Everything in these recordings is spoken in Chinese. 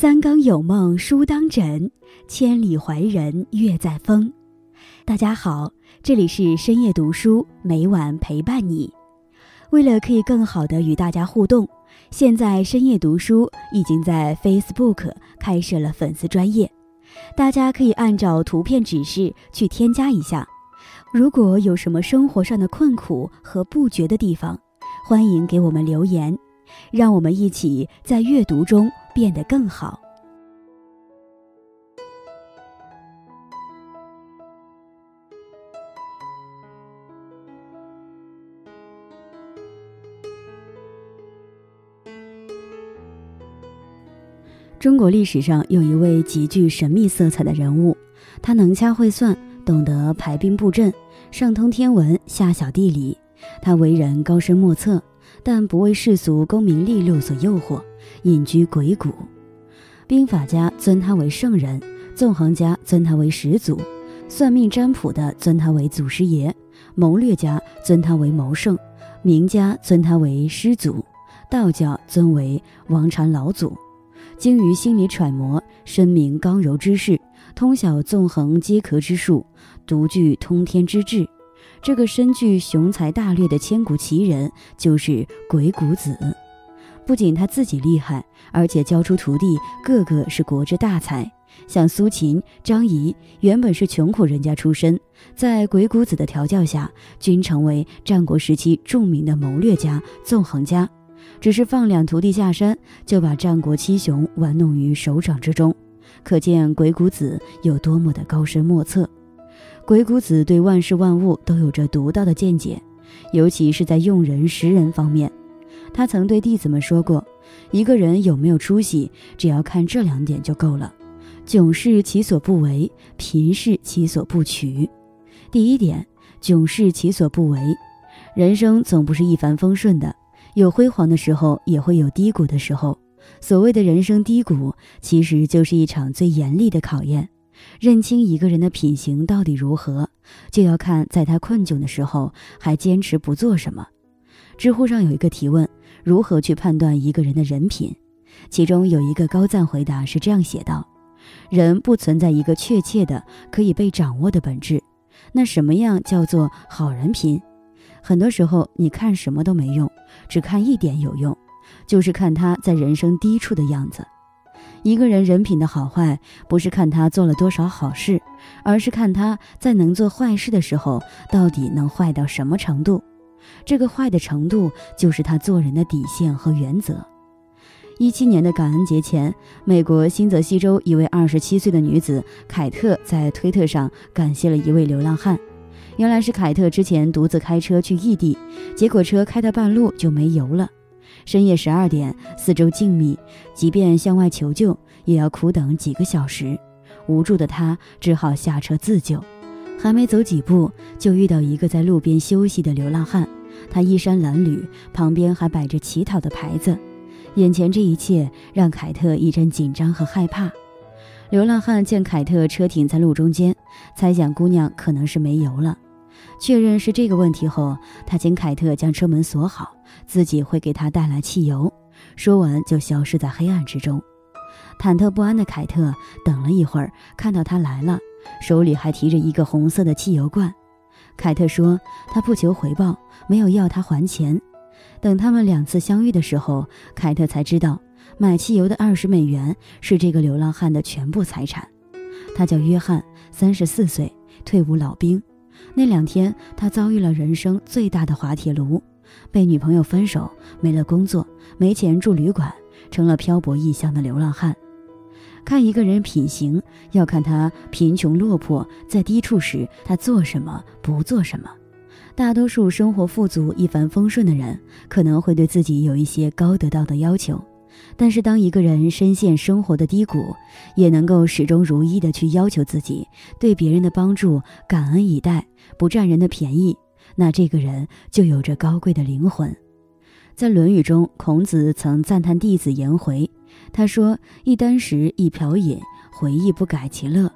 三更有梦书当枕，千里怀人月在风。大家好，这里是深夜读书，每晚陪伴你。为了可以更好的与大家互动，现在深夜读书已经在 Facebook 开设了粉丝专业，大家可以按照图片指示去添加一下。如果有什么生活上的困苦和不觉的地方，欢迎给我们留言，让我们一起在阅读中变得更好。中国历史上有一位极具神秘色彩的人物，他能掐会算。懂得排兵布阵，上通天文，下晓地理。他为人高深莫测，但不为世俗功名利禄所诱惑，隐居鬼谷。兵法家尊他为圣人，纵横家尊他为始祖，算命占卜的尊他为祖师爷，谋略家尊他为谋圣，名家尊他为师祖，道教尊为王禅老祖。精于心理揣摩，深明刚柔之势。通晓纵横皆可之术，独具通天之志。这个身具雄才大略的千古奇人，就是鬼谷子。不仅他自己厉害，而且教出徒弟个个是国之大才。像苏秦、张仪，原本是穷苦人家出身，在鬼谷子的调教下，均成为战国时期著名的谋略家、纵横家。只是放两徒弟下山，就把战国七雄玩弄于手掌之中。可见鬼谷子有多么的高深莫测。鬼谷子对万事万物都有着独到的见解，尤其是在用人识人方面。他曾对弟子们说过：“一个人有没有出息，只要看这两点就够了。窘事其所不为，贫事其所不取。”第一点，窘事其所不为。人生总不是一帆风顺的，有辉煌的时候，也会有低谷的时候。所谓的人生低谷，其实就是一场最严厉的考验。认清一个人的品行到底如何，就要看在他困窘的时候还坚持不做什么。知乎上有一个提问：如何去判断一个人的人品？其中有一个高赞回答是这样写道：人不存在一个确切的可以被掌握的本质。那什么样叫做好人品？很多时候你看什么都没用，只看一点有用。就是看他在人生低处的样子。一个人人品的好坏，不是看他做了多少好事，而是看他在能做坏事的时候，到底能坏到什么程度。这个坏的程度，就是他做人的底线和原则。一七年的感恩节前，美国新泽西州一位二十七岁的女子凯特在推特上感谢了一位流浪汉。原来是凯特之前独自开车去异地，结果车开到半路就没油了。深夜十二点，四周静谧，即便向外求救，也要苦等几个小时。无助的他只好下车自救，还没走几步，就遇到一个在路边休息的流浪汉。他衣衫褴褛，旁边还摆着乞讨的牌子。眼前这一切让凯特一阵紧张和害怕。流浪汉见凯特车停在路中间，猜想姑娘可能是没油了。确认是这个问题后，他请凯特将车门锁好。自己会给他带来汽油。说完就消失在黑暗之中。忐忑不安的凯特等了一会儿，看到他来了，手里还提着一个红色的汽油罐。凯特说他不求回报，没有要他还钱。等他们两次相遇的时候，凯特才知道买汽油的二十美元是这个流浪汉的全部财产。他叫约翰，三十四岁，退伍老兵。那两天他遭遇了人生最大的滑铁卢。被女朋友分手，没了工作，没钱住旅馆，成了漂泊异乡的流浪汉。看一个人品行，要看他贫穷落魄，在低处时他做什么，不做什么。大多数生活富足、一帆风顺的人，可能会对自己有一些高得到的要求，但是当一个人深陷生活的低谷，也能够始终如一的去要求自己，对别人的帮助感恩以待，不占人的便宜。那这个人就有着高贵的灵魂。在《论语》中，孔子曾赞叹弟子颜回，他说：“一箪食，一瓢饮，回亦不改其乐。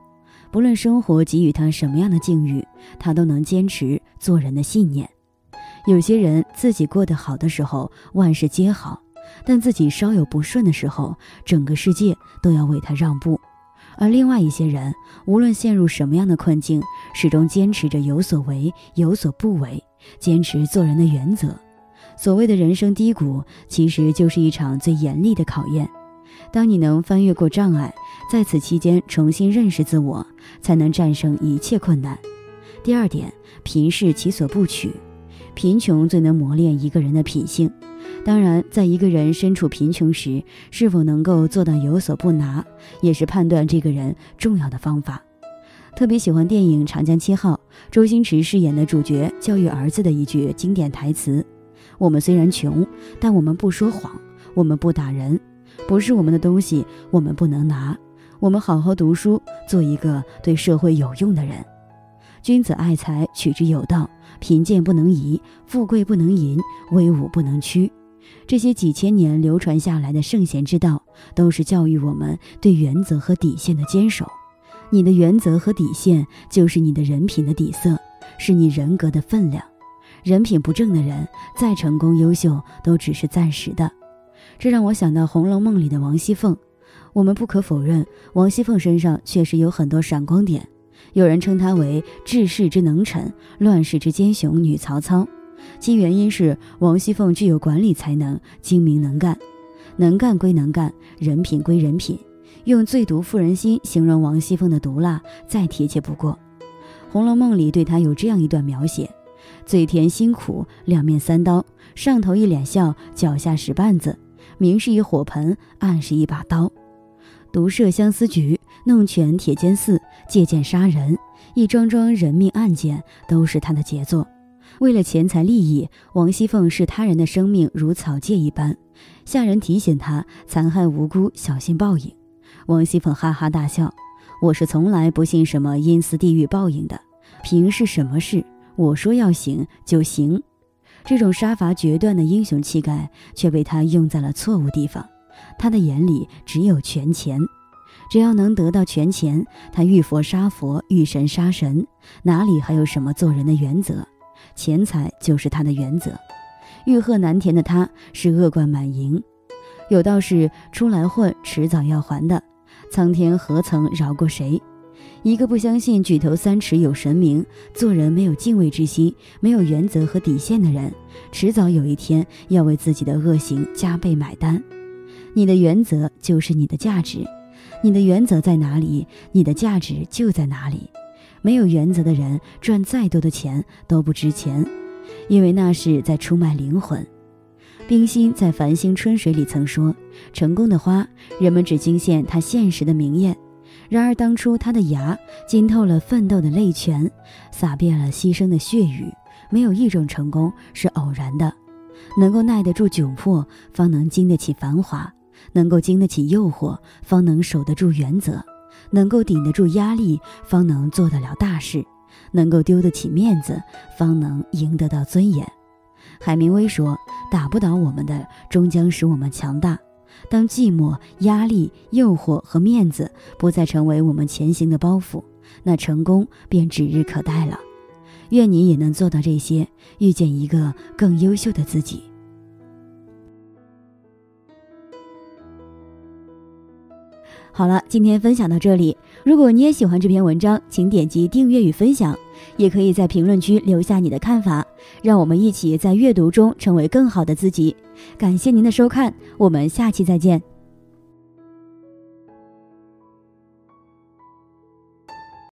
不论生活给予他什么样的境遇，他都能坚持做人的信念。有些人自己过得好的时候，万事皆好；但自己稍有不顺的时候，整个世界都要为他让步。而另外一些人，无论陷入什么样的困境，始终坚持着有所为有所不为，坚持做人的原则。所谓的人生低谷，其实就是一场最严厉的考验。当你能翻越过障碍，在此期间重新认识自我，才能战胜一切困难。第二点，贫是其所不取，贫穷最能磨练一个人的品性。当然，在一个人身处贫穷时，是否能够做到有所不拿，也是判断这个人重要的方法。特别喜欢电影《长江七号》，周星驰饰演的主角教育儿子的一句经典台词：“我们虽然穷，但我们不说谎，我们不打人。”不是我们的东西，我们不能拿。我们好好读书，做一个对社会有用的人。君子爱财，取之有道。贫贱不能移，富贵不能淫，威武不能屈。这些几千年流传下来的圣贤之道，都是教育我们对原则和底线的坚守。你的原则和底线，就是你的人品的底色，是你人格的分量。人品不正的人，再成功优秀，都只是暂时的。这让我想到《红楼梦》里的王熙凤。我们不可否认，王熙凤身上确实有很多闪光点。有人称她为治世之能臣，乱世之奸雄女曹操。其原因是王熙凤具有管理才能，精明能干。能干归能干，人品归人品。用“最毒妇人心”形容王熙凤的毒辣，再贴切不过。《红楼梦》里对她有这样一段描写：嘴甜心苦，两面三刀，上头一脸笑，脚下使绊子。明是一火盆，暗是一把刀，毒设相思局，弄权铁监寺，借剑杀人，一桩桩人命案件都是他的杰作。为了钱财利益，王熙凤视他人的生命如草芥一般。下人提醒他残害无辜，小心报应。王熙凤哈哈大笑：“我是从来不信什么阴司地狱报应的。凭是什么事？我说要行就行。”这种杀伐决断的英雄气概，却被他用在了错误地方。他的眼里只有权钱，只要能得到权钱，他遇佛杀佛，遇神杀神，哪里还有什么做人的原则？钱财就是他的原则。欲壑难填的他，是恶贯满盈。有道是：出来混，迟早要还的。苍天何曾饶过谁？一个不相信举头三尺有神明，做人没有敬畏之心，没有原则和底线的人，迟早有一天要为自己的恶行加倍买单。你的原则就是你的价值，你的原则在哪里，你的价值就在哪里。没有原则的人，赚再多的钱都不值钱，因为那是在出卖灵魂。冰心在《繁星春水》里曾说：“成功的花，人们只惊现它现实的明艳。”然而，当初它的芽浸透了奋斗的泪泉，洒遍了牺牲的血雨。没有一种成功是偶然的，能够耐得住窘迫，方能经得起繁华；能够经得起诱惑，方能守得住原则；能够顶得住压力，方能做得了大事；能够丢得起面子，方能赢得到尊严。海明威说：“打不倒我们的，终将使我们强大。”当寂寞、压力、诱惑和面子不再成为我们前行的包袱，那成功便指日可待了。愿你也能做到这些，遇见一个更优秀的自己。好了，今天分享到这里。如果你也喜欢这篇文章，请点击订阅与分享，也可以在评论区留下你的看法，让我们一起在阅读中成为更好的自己。感谢您的收看，我们下期再见。